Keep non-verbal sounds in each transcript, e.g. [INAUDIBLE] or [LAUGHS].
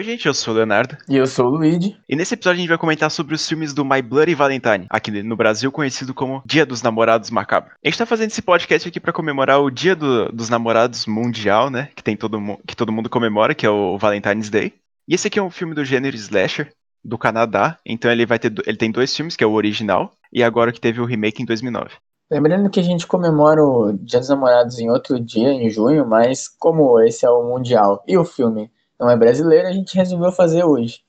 Oi, gente, eu sou o Leonardo. E eu sou o Luigi. E nesse episódio a gente vai comentar sobre os filmes do My Bloody Valentine, aqui no Brasil conhecido como Dia dos Namorados Macabro. A gente tá fazendo esse podcast aqui para comemorar o Dia do, dos Namorados Mundial, né? Que, tem todo, que todo mundo comemora, que é o Valentine's Day. E esse aqui é um filme do gênero slasher, do Canadá. Então ele vai ter. Ele tem dois filmes, que é o original, e agora que teve o remake em 2009. Lembrando que a gente comemora o Dia dos Namorados em outro dia, em junho, mas como esse é o Mundial e o filme não é brasileiro, a gente resolveu fazer hoje.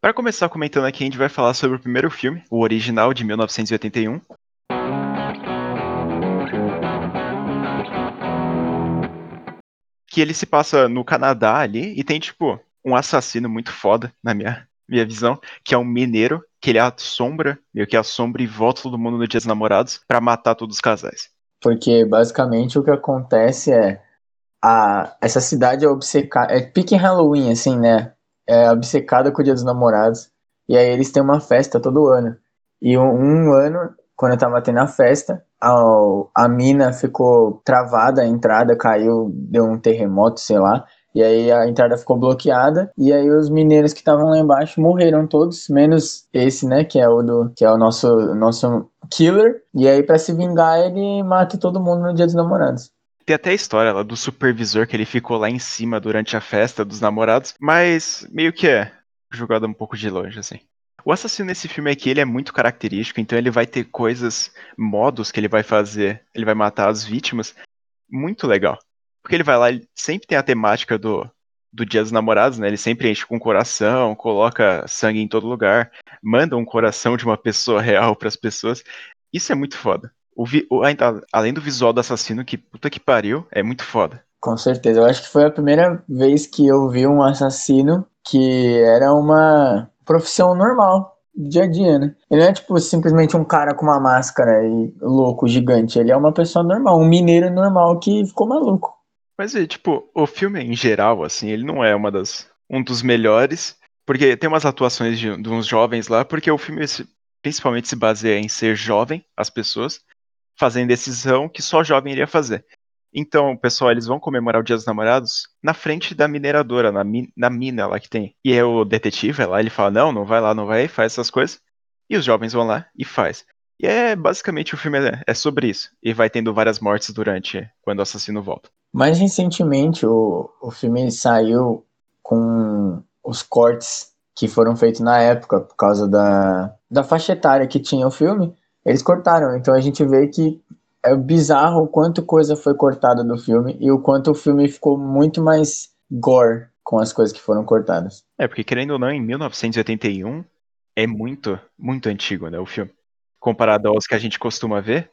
Para começar comentando aqui, a gente vai falar sobre o primeiro filme, o original de 1981. Que ele se passa no Canadá ali e tem, tipo, um assassino muito foda, na minha, minha visão, que é um mineiro, que ele assombra, meio que assombra e volta todo mundo no Dia dos Namorados para matar todos os casais. Porque basicamente o que acontece é a, essa cidade é obcecada. É pique Halloween, assim, né? É obcecada com o Dia dos Namorados. E aí eles têm uma festa todo ano. E um, um ano, quando eu tava tendo a festa, a, a mina ficou travada, a entrada caiu, deu um terremoto, sei lá. E aí a entrada ficou bloqueada e aí os mineiros que estavam lá embaixo morreram todos, menos esse, né, que é o do que é o nosso nosso killer. E aí para se vingar ele mata todo mundo no Dia dos Namorados. Tem até a história lá do supervisor que ele ficou lá em cima durante a festa dos namorados, mas meio que é jogado um pouco de longe, assim. O assassino nesse filme aqui, ele é muito característico, então ele vai ter coisas, modos que ele vai fazer, ele vai matar as vítimas, muito legal. Porque ele vai lá, ele sempre tem a temática do, do Dia dos Namorados, né? Ele sempre enche com coração, coloca sangue em todo lugar, manda um coração de uma pessoa real para as pessoas. Isso é muito foda. O vi, o, além do visual do assassino, que puta que pariu, é muito foda. Com certeza. Eu acho que foi a primeira vez que eu vi um assassino que era uma profissão normal, dia a dia, né? Ele não é tipo simplesmente um cara com uma máscara e louco, gigante. Ele é uma pessoa normal, um mineiro normal que ficou maluco. Mas, tipo, o filme em geral, assim, ele não é uma das, um dos melhores, porque tem umas atuações de, de uns jovens lá, porque o filme principalmente se baseia em ser jovem, as pessoas, fazendo decisão que só jovem iria fazer. Então, pessoal, eles vão comemorar o Dia dos Namorados na frente da mineradora, na, min na mina lá que tem. E é o detetive é lá, ele fala, não, não vai lá, não vai, faz essas coisas. E os jovens vão lá e faz. E é basicamente o filme é, é sobre isso. E vai tendo várias mortes durante quando o assassino volta. Mais recentemente, o, o filme saiu com os cortes que foram feitos na época, por causa da, da faixa etária que tinha o filme. Eles cortaram, então a gente vê que é bizarro o quanto coisa foi cortada do filme e o quanto o filme ficou muito mais gore com as coisas que foram cortadas. É, porque querendo ou não, em 1981 é muito, muito antigo, né, o filme. Comparado aos que a gente costuma ver,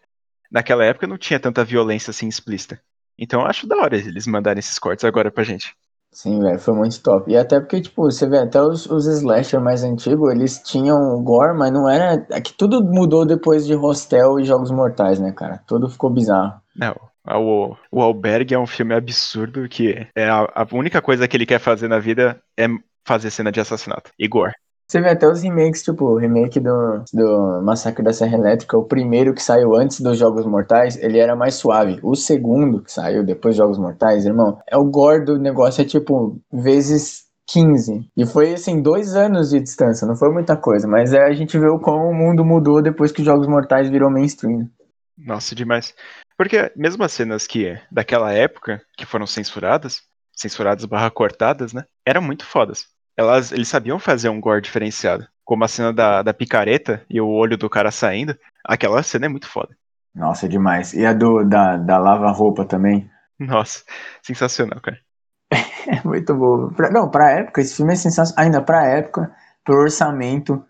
naquela época não tinha tanta violência assim explícita. Então eu acho da hora eles mandarem esses cortes agora pra gente. Sim, velho, foi muito top. E até porque, tipo, você vê, até os, os slasher mais antigos, eles tinham gore, mas não era. É que tudo mudou depois de Hostel e Jogos Mortais, né, cara? Tudo ficou bizarro. Não, o, o Albergue é um filme absurdo que é a, a única coisa que ele quer fazer na vida é fazer cena de assassinato. Gore. Você vê até os remakes, tipo, o remake do, do Massacre da Serra Elétrica, o primeiro que saiu antes dos Jogos Mortais, ele era mais suave. O segundo que saiu depois dos Jogos Mortais, irmão, é o gore do negócio, é tipo, vezes 15. E foi, assim, dois anos de distância, não foi muita coisa, mas é, a gente vê como o mundo mudou depois que os Jogos Mortais virou mainstream. Nossa, demais. Porque mesmo as cenas que, daquela época, que foram censuradas, censuradas barra cortadas, né, eram muito fodas elas, eles sabiam fazer um gore diferenciado. Como a cena da, da picareta e o olho do cara saindo. Aquela cena é muito foda. Nossa, é demais. E a do, da, da lava-roupa também. Nossa, sensacional, cara. é [LAUGHS] muito bom. Pra, não, pra época, esse filme é sensacional. Ainda pra época, pro orçamento.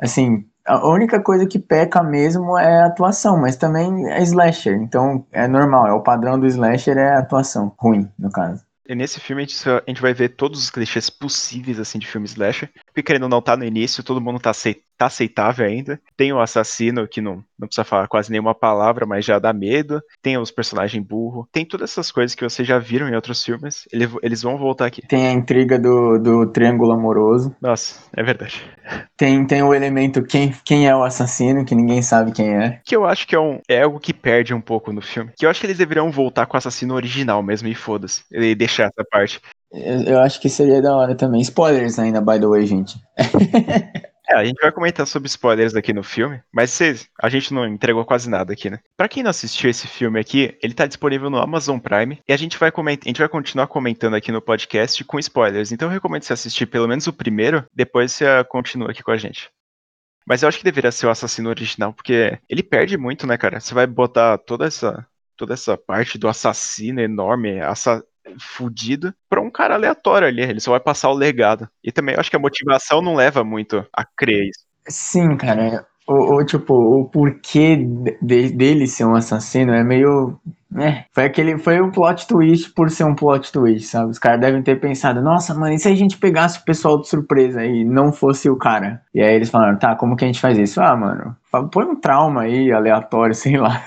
Assim, a única coisa que peca mesmo é a atuação, mas também é slasher. Então é normal, é o padrão do slasher é a atuação ruim, no caso. Nesse filme a gente, a gente, vai ver todos os clichês possíveis assim de filme slasher. Porque querendo não tá no início, todo mundo tá, tá aceitável ainda. Tem o assassino que não, não precisa falar quase nenhuma palavra, mas já dá medo. Tem os personagens burro. Tem todas essas coisas que vocês já viram em outros filmes. Eles, eles vão voltar aqui. Tem a intriga do, do triângulo amoroso. Nossa, é verdade. Tem, tem o elemento quem, quem é o assassino, que ninguém sabe quem é. Que eu acho que é, um, é algo que perde um pouco no filme. Que eu acho que eles deveriam voltar com o assassino original mesmo e foda-se. E deixar essa parte. Eu, eu acho que seria da hora também. Spoilers ainda, by the way, gente. [LAUGHS] É, a gente vai comentar sobre spoilers aqui no filme, mas a gente não entregou quase nada aqui, né? Pra quem não assistiu esse filme aqui, ele tá disponível no Amazon Prime e a gente vai comentar, a gente vai continuar comentando aqui no podcast com spoilers. Então eu recomendo você assistir pelo menos o primeiro, depois você continua aqui com a gente. Mas eu acho que deveria ser o assassino original, porque ele perde muito, né, cara? Você vai botar toda essa toda essa parte do assassino enorme, assa fudido pra um cara aleatório ali. Ele só vai passar o legado. E também eu acho que a motivação não leva muito a crer isso. Sim, cara. O, o tipo, o porquê de, dele ser um assassino é meio. né? Foi aquele. Foi um plot twist por ser um plot twist, sabe? Os caras devem ter pensado, nossa, mano, e se a gente pegasse o pessoal de surpresa e não fosse o cara? E aí eles falaram, tá, como que a gente faz isso? Ah, mano, põe um trauma aí, aleatório, [LAUGHS] sei lá.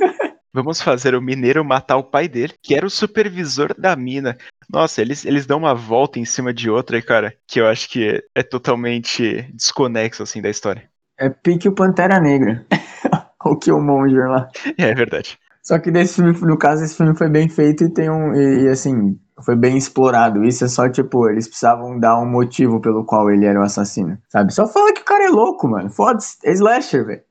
Vamos fazer o mineiro matar o pai dele, que era o supervisor da mina. Nossa, eles, eles dão uma volta em cima de outra, cara, que eu acho que é, totalmente desconexo, assim, da história. É pique o Pantera Negra. [LAUGHS] o Killmonger lá. É, é verdade. Só que desse filme, no caso, esse filme foi bem feito e tem um. E, e, assim, foi bem explorado. Isso é só, tipo, eles precisavam dar um motivo pelo qual ele era o assassino. Sabe? Só fala que o cara é louco, mano. Foda-se. É slasher, velho.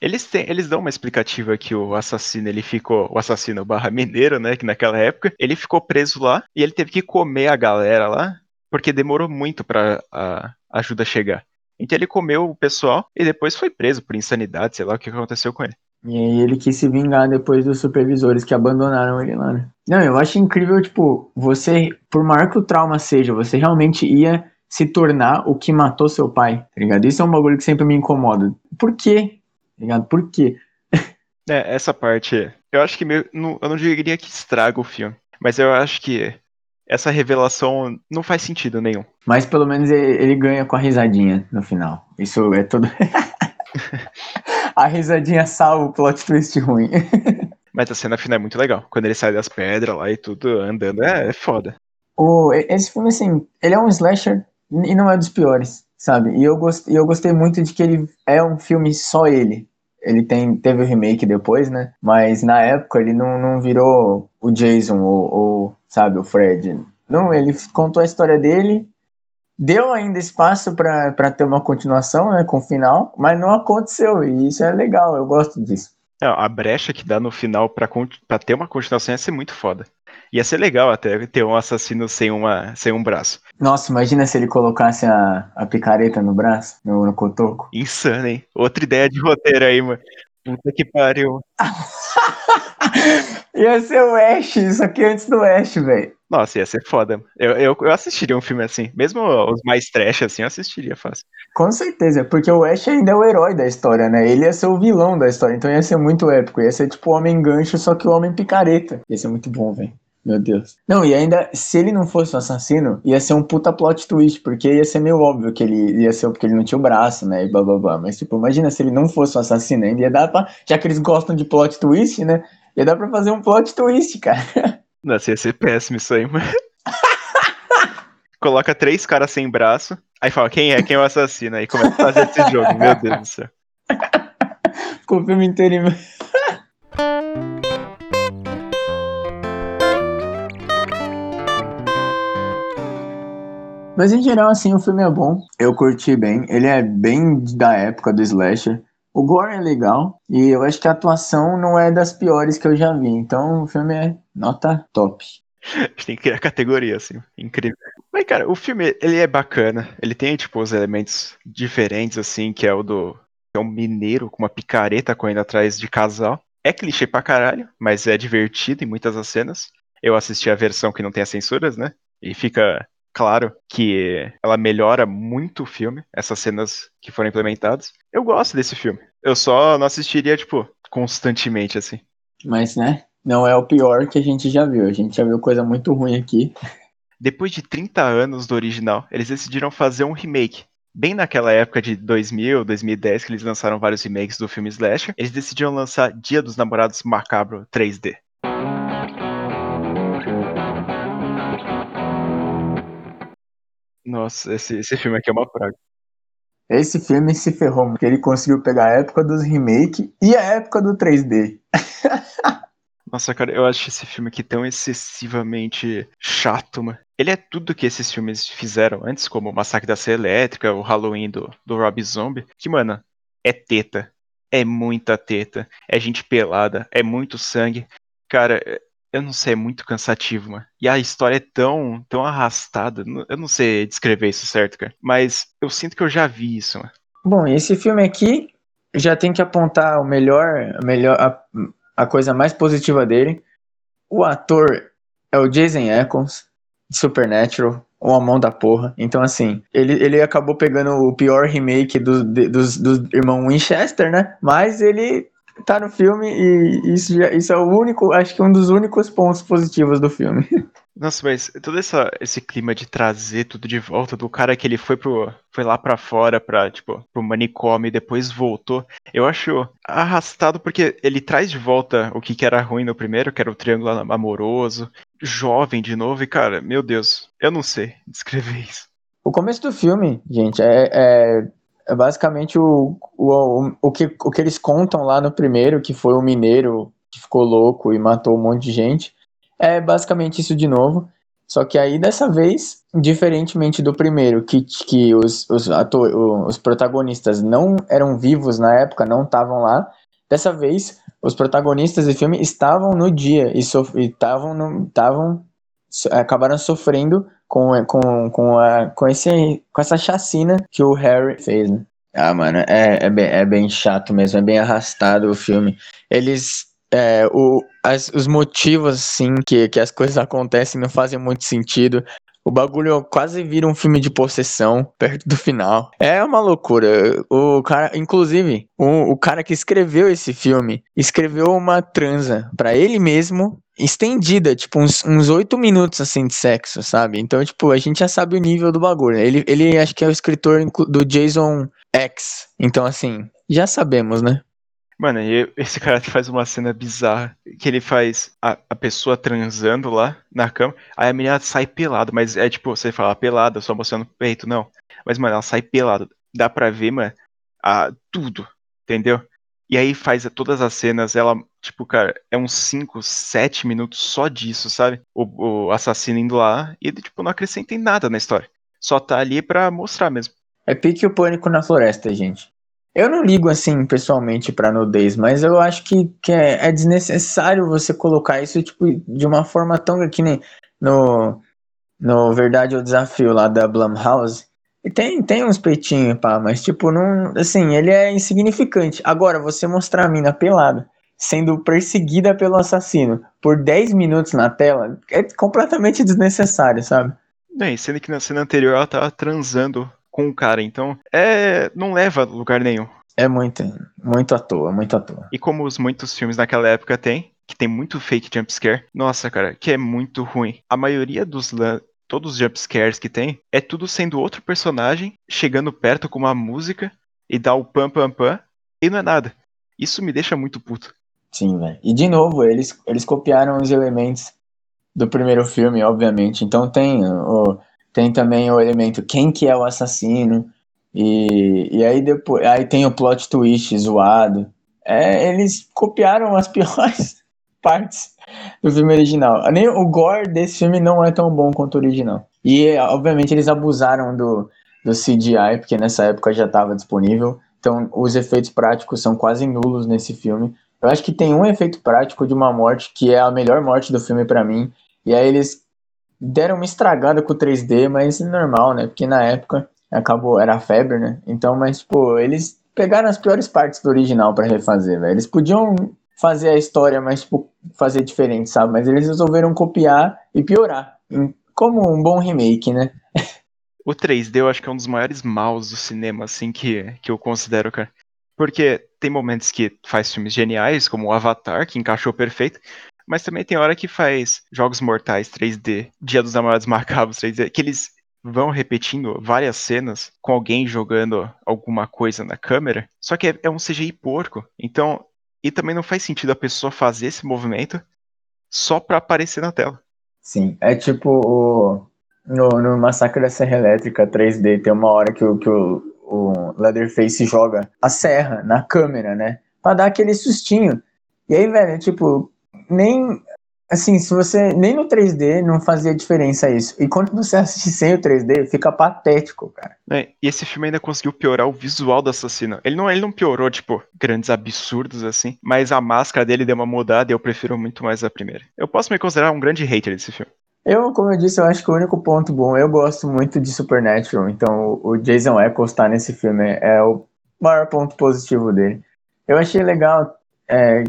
Eles, têm, eles dão uma explicativa que o assassino, ele ficou. O assassino barra mineiro, né? Que naquela época, ele ficou preso lá e ele teve que comer a galera lá, porque demorou muito pra a ajuda chegar. Então ele comeu o pessoal e depois foi preso por insanidade, sei lá o que aconteceu com ele. E aí ele quis se vingar depois dos supervisores que abandonaram ele lá, né? Não, eu acho incrível, tipo, você, por maior que o trauma seja, você realmente ia se tornar o que matou seu pai, tá ligado? Isso é um bagulho que sempre me incomoda. Por quê? Ligado? Por quê? É, essa parte, eu acho que meio, não, eu não diria que estraga o filme, mas eu acho que essa revelação não faz sentido nenhum. Mas pelo menos ele, ele ganha com a risadinha no final. Isso é tudo. [LAUGHS] a risadinha salva o plot twist ruim. Mas a cena final é muito legal. Quando ele sai das pedras lá e tudo andando, é, é foda. O, esse filme, assim, ele é um slasher e não é dos piores sabe? E eu, gost, eu gostei muito de que ele é um filme só ele. Ele tem, teve o remake depois, né? Mas na época ele não, não virou o Jason ou, ou, sabe, o Fred. Não, ele contou a história dele, deu ainda espaço para ter uma continuação, né, com o final, mas não aconteceu, e isso é legal, eu gosto disso. A brecha que dá no final para ter uma continuação ia ser muito foda. Ia ser legal até ter um assassino sem, uma, sem um braço. Nossa, imagina se ele colocasse a, a picareta no braço, no, no cotoco. Insano, hein? Outra ideia de roteiro aí, mano. Puta que pariu. [LAUGHS] [LAUGHS] ia ser o Ash, isso aqui antes do Ash, velho. Nossa, ia ser foda. Eu, eu, eu, assistiria um filme assim. Mesmo os mais trash, assim, eu assistiria fácil. Com certeza, porque o Ash ainda é o herói da história, né? Ele ia ser o vilão da história, então ia ser muito épico. Ia ser tipo o Homem Gancho, só que o Homem Picareta. Ia ser muito bom, velho. Meu Deus. Não, e ainda, se ele não fosse o assassino, ia ser um puta plot twist, porque ia ser meio óbvio que ele ia ser porque ele não tinha o braço, né? E blá blá blá. Mas, tipo, imagina se ele não fosse o assassino, ainda ia dar pra. Já que eles gostam de plot twist, né? Ia dar pra fazer um plot twist, cara. [LAUGHS] Nossa, ia ser péssimo isso aí, mano. [LAUGHS] Coloca três caras sem braço, aí fala quem é, quem é o assassino, aí começa a fazer esse jogo, meu Deus do céu. [LAUGHS] Ficou o filme inteiro Mas em geral, assim, o filme é bom. Eu curti bem. Ele é bem da época do slasher. O gore é legal. E eu acho que a atuação não é das piores que eu já vi. Então o filme é nota top. A [LAUGHS] gente tem que criar categoria, assim. Incrível. Mas, cara, o filme, ele é bacana. Ele tem, tipo, os elementos diferentes, assim, que é o do... É um mineiro com uma picareta correndo atrás de casal. É clichê pra caralho, mas é divertido em muitas das cenas. Eu assisti a versão que não tem as censuras, né? E fica claro que ela melhora muito o filme, essas cenas que foram implementadas. Eu gosto desse filme. Eu só não assistiria, tipo, constantemente, assim. Mas, né? Não é o pior que a gente já viu. A gente já viu coisa muito ruim aqui. Depois de 30 anos do original, eles decidiram fazer um remake. Bem naquela época de 2000, 2010, que eles lançaram vários remakes do filme Slasher, eles decidiram lançar Dia dos Namorados Macabro 3D. Nossa, esse, esse filme aqui é uma praga. Esse filme se ferrou, porque ele conseguiu pegar a época dos remake e a época do 3D. [LAUGHS] Nossa, cara, eu acho esse filme aqui tão excessivamente chato, mano. ele é tudo que esses filmes fizeram antes, como o Massacre da Serra Elétrica, o Halloween do, do Rob Zombie, que, mano, é teta. É muita teta. É gente pelada. É muito sangue. Cara, eu não sei, é muito cansativo, mano. E a história é tão, tão arrastada. Eu não sei descrever isso certo, cara. Mas eu sinto que eu já vi isso, mano. Bom, esse filme aqui já tem que apontar o melhor, a melhor a, a coisa mais positiva dele. O ator é o Jason Ackles, de Supernatural, uma mão da porra. Então, assim, ele, ele acabou pegando o pior remake do, de, dos, dos irmãos Winchester, né? Mas ele tá no filme e isso, já, isso é o único, acho que um dos únicos pontos positivos do filme. [LAUGHS] Nossa, mas todo essa, esse clima de trazer tudo de volta, do cara que ele foi pro. Foi lá para fora pra, tipo, pro manicômio e depois voltou. Eu acho arrastado porque ele traz de volta o que, que era ruim no primeiro, que era o triângulo amoroso, jovem de novo, e cara, meu Deus, eu não sei descrever isso. O começo do filme, gente, é, é, é basicamente o, o, o, que, o que eles contam lá no primeiro, que foi o mineiro que ficou louco e matou um monte de gente. É basicamente isso de novo. Só que aí, dessa vez, diferentemente do primeiro, que, que os, os, ator, os protagonistas não eram vivos na época, não estavam lá, dessa vez, os protagonistas do filme estavam no dia e estavam estavam acabaram sofrendo com, com, com, a, com, esse, com essa chacina que o Harry fez, né? Ah, mano, é, é, bem, é bem chato mesmo, é bem arrastado o filme. Eles é, o, as, os motivos, assim, que, que as coisas acontecem não fazem muito sentido. O bagulho quase vira um filme de possessão perto do final. É uma loucura. O cara, inclusive, o, o cara que escreveu esse filme escreveu uma transa para ele mesmo estendida, tipo, uns oito minutos, assim, de sexo, sabe? Então, tipo, a gente já sabe o nível do bagulho. Ele, ele acho que é o escritor do Jason X. Então, assim, já sabemos, né? Mano, e esse cara [LAUGHS] faz uma cena bizarra, que ele faz a, a pessoa transando lá na cama, aí a menina sai pelada, mas é tipo, você fala pelada, só mostrando o peito, não. Mas, mano, ela sai pelada. Dá pra ver, mano, a, tudo, entendeu? E aí faz todas as cenas, ela, tipo, cara, é uns 5, 7 minutos só disso, sabe? O, o assassino indo lá e, tipo, não acrescenta em nada na história. Só tá ali pra mostrar mesmo. É pique o pânico na floresta, gente. Eu não ligo assim pessoalmente pra nudez, mas eu acho que, que é, é, desnecessário você colocar isso tipo, de uma forma tão que nem no, no Verdade ou Desafio lá da Blumhouse. E tem, tem uns peitinhos, pá, mas tipo, não. Assim, ele é insignificante. Agora, você mostrar a mina pelada, sendo perseguida pelo assassino por 10 minutos na tela, é completamente desnecessário, sabe? Bem, sendo que na cena anterior ela tava transando com o cara. Então, é não leva a lugar nenhum. É muito, muito à toa, muito à toa. E como os muitos filmes naquela época tem, que tem muito fake jumpscare, nossa, cara, que é muito ruim. A maioria dos todos os jumpscares que tem é tudo sendo outro personagem chegando perto com uma música e dá o pam pam pam e não é nada. Isso me deixa muito puto. Sim, velho. E de novo, eles, eles copiaram os elementos do primeiro filme, obviamente. Então tem o, tem também o elemento quem que é o assassino, e, e aí depois aí tem o plot twist zoado. É, eles copiaram as [LAUGHS] piores partes do filme original. Nem o gore desse filme não é tão bom quanto o original. E obviamente eles abusaram do, do CGI, porque nessa época já estava disponível. Então os efeitos práticos são quase nulos nesse filme. Eu acho que tem um efeito prático de uma morte que é a melhor morte do filme para mim. E aí eles deram uma estragada com o 3D, mas normal, né? Porque na época acabou, era febre, né? Então, mas, tipo, eles pegaram as piores partes do original para refazer, velho. Eles podiam fazer a história, mas, tipo, fazer diferente, sabe? Mas eles resolveram copiar e piorar. Como um bom remake, né? O 3D eu acho que é um dos maiores maus do cinema, assim, que, que eu considero, cara. Porque tem momentos que faz filmes geniais, como o Avatar, que encaixou perfeito, mas também tem hora que faz Jogos Mortais 3D, Dia dos Namorados Macabros 3D, que eles vão repetindo várias cenas com alguém jogando alguma coisa na câmera, só que é, é um CGI porco. Então, e também não faz sentido a pessoa fazer esse movimento só pra aparecer na tela. Sim, é tipo o, no, no Massacre da Serra Elétrica 3D, tem uma hora que o, que o, o Leatherface joga a serra na câmera, né? Pra dar aquele sustinho. E aí, velho, tipo, nem assim, se você. Nem no 3D não fazia diferença isso. E quando você [LAUGHS] assiste sem o 3D, fica patético, cara. É, e esse filme ainda conseguiu piorar o visual do assassino. Ele não, ele não piorou, tipo, grandes absurdos assim, mas a máscara dele deu uma mudada e eu prefiro muito mais a primeira. Eu posso me considerar um grande hater desse filme. Eu, como eu disse, eu acho que o único ponto bom, eu gosto muito de Supernatural, então o Jason Eccles tá nesse filme é o maior ponto positivo dele. Eu achei legal, é,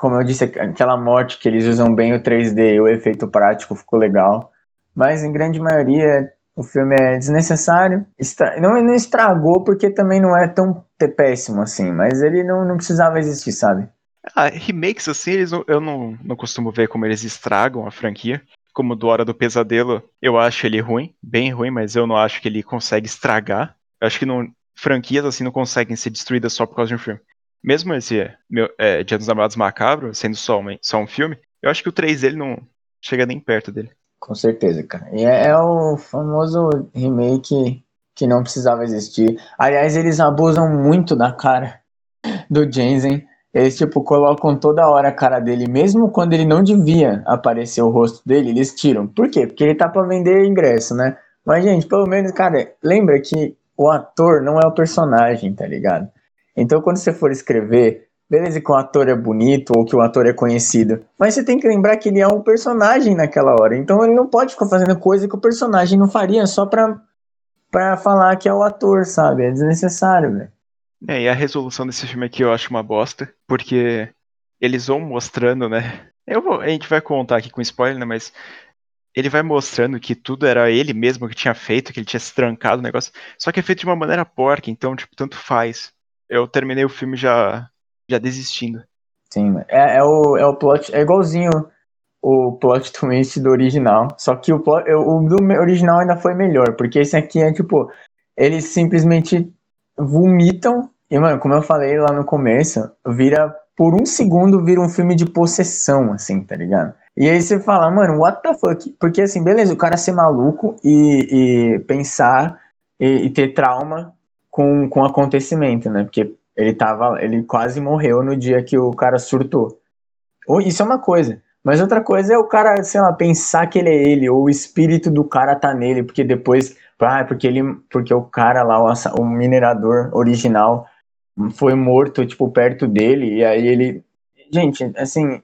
como eu disse, aquela morte que eles usam bem o 3D e o efeito prático ficou legal, mas em grande maioria o filme é desnecessário. Estra... Não, não estragou porque também não é tão péssimo assim, mas ele não, não precisava existir, sabe? Ah, remakes assim, eles não, eu não, não costumo ver como eles estragam a franquia como do Hora do Pesadelo, eu acho ele ruim, bem ruim, mas eu não acho que ele consegue estragar. Eu acho que não, franquias assim não conseguem ser destruídas só por causa de um filme. Mesmo esse meu, é, Dia dos Namorados Macabro, sendo só, uma, só um filme, eu acho que o 3 dele não chega nem perto dele. Com certeza, cara. E é, é o famoso remake que não precisava existir. Aliás, eles abusam muito da cara do Jensen eles, tipo, colocam toda hora a cara dele, mesmo quando ele não devia aparecer o rosto dele, eles tiram. Por quê? Porque ele tá pra vender ingresso, né? Mas, gente, pelo menos, cara, lembra que o ator não é o personagem, tá ligado? Então, quando você for escrever, beleza que o ator é bonito ou que o ator é conhecido, mas você tem que lembrar que ele é um personagem naquela hora. Então, ele não pode ficar fazendo coisa que o personagem não faria só pra, pra falar que é o ator, sabe? É desnecessário, velho. É, e a resolução desse filme aqui eu acho uma bosta, porque eles vão mostrando, né? Eu vou, a gente vai contar aqui com spoiler, né? Mas ele vai mostrando que tudo era ele mesmo que tinha feito, que ele tinha se trancado no negócio. Só que é feito de uma maneira porca, então, tipo, tanto faz. Eu terminei o filme já, já desistindo. Sim, é, é, o, é o plot, é igualzinho o plot twist do original. Só que o, plot, o do original ainda foi melhor, porque esse aqui é tipo, eles simplesmente vomitam. E, mano, como eu falei lá no começo, vira. Por um segundo vira um filme de possessão, assim, tá ligado? E aí você fala, mano, what the fuck? Porque assim, beleza, o cara ser maluco e, e pensar e, e, ter trauma com, com o acontecimento, né? Porque ele tava. Ele quase morreu no dia que o cara surtou. Isso é uma coisa. Mas outra coisa é o cara, sei lá, pensar que ele é ele, ou o espírito do cara tá nele, porque depois ah, porque ele, porque o cara lá, o, o minerador original, foi morto, tipo, perto dele, e aí ele. Gente, assim.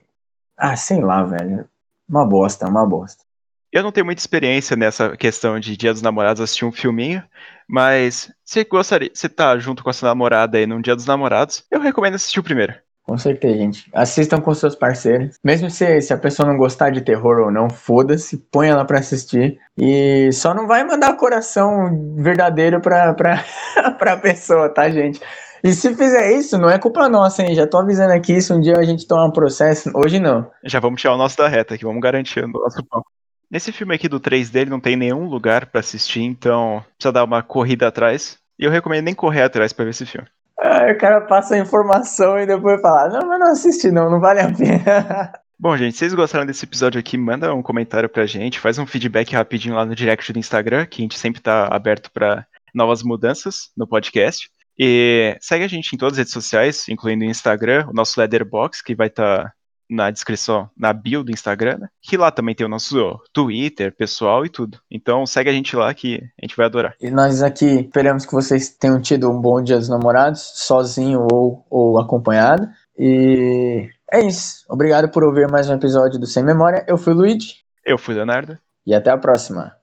Ah, sei lá, velho. Uma bosta, uma bosta. Eu não tenho muita experiência nessa questão de Dia dos Namorados assistir um filminho, mas se gostaria, você tá junto com a sua namorada aí num Dia dos Namorados, eu recomendo assistir o primeiro. Com certeza, gente. Assistam com seus parceiros. Mesmo se, se a pessoa não gostar de terror ou não, foda-se, põe ela pra assistir. E só não vai mandar coração verdadeiro pra, pra, [LAUGHS] pra pessoa, tá, gente? E se fizer isso, não é culpa nossa, hein? Já tô avisando aqui, se um dia a gente tomar um processo, hoje não. Já vamos tirar o nosso da reta aqui, vamos garantir o nosso pau. Nesse filme aqui do 3 dele não tem nenhum lugar para assistir, então precisa dar uma corrida atrás. E eu recomendo nem correr atrás para ver esse filme. Aí o cara passa a informação e depois fala: Não, mas não assiste, não, não vale a pena. [LAUGHS] Bom, gente, se vocês gostaram desse episódio aqui, manda um comentário pra gente, faz um feedback rapidinho lá no direct do Instagram, que a gente sempre tá aberto para novas mudanças no podcast. E segue a gente em todas as redes sociais, incluindo o Instagram, o nosso Leatherbox, que vai estar tá na descrição, na bio do Instagram, né? que lá também tem o nosso Twitter, pessoal e tudo. Então segue a gente lá que a gente vai adorar. E nós aqui esperamos que vocês tenham tido um bom dia dos namorados, sozinho ou, ou acompanhado. E é isso. Obrigado por ouvir mais um episódio do Sem Memória. Eu fui o Luigi. Eu fui o Leonardo. E até a próxima.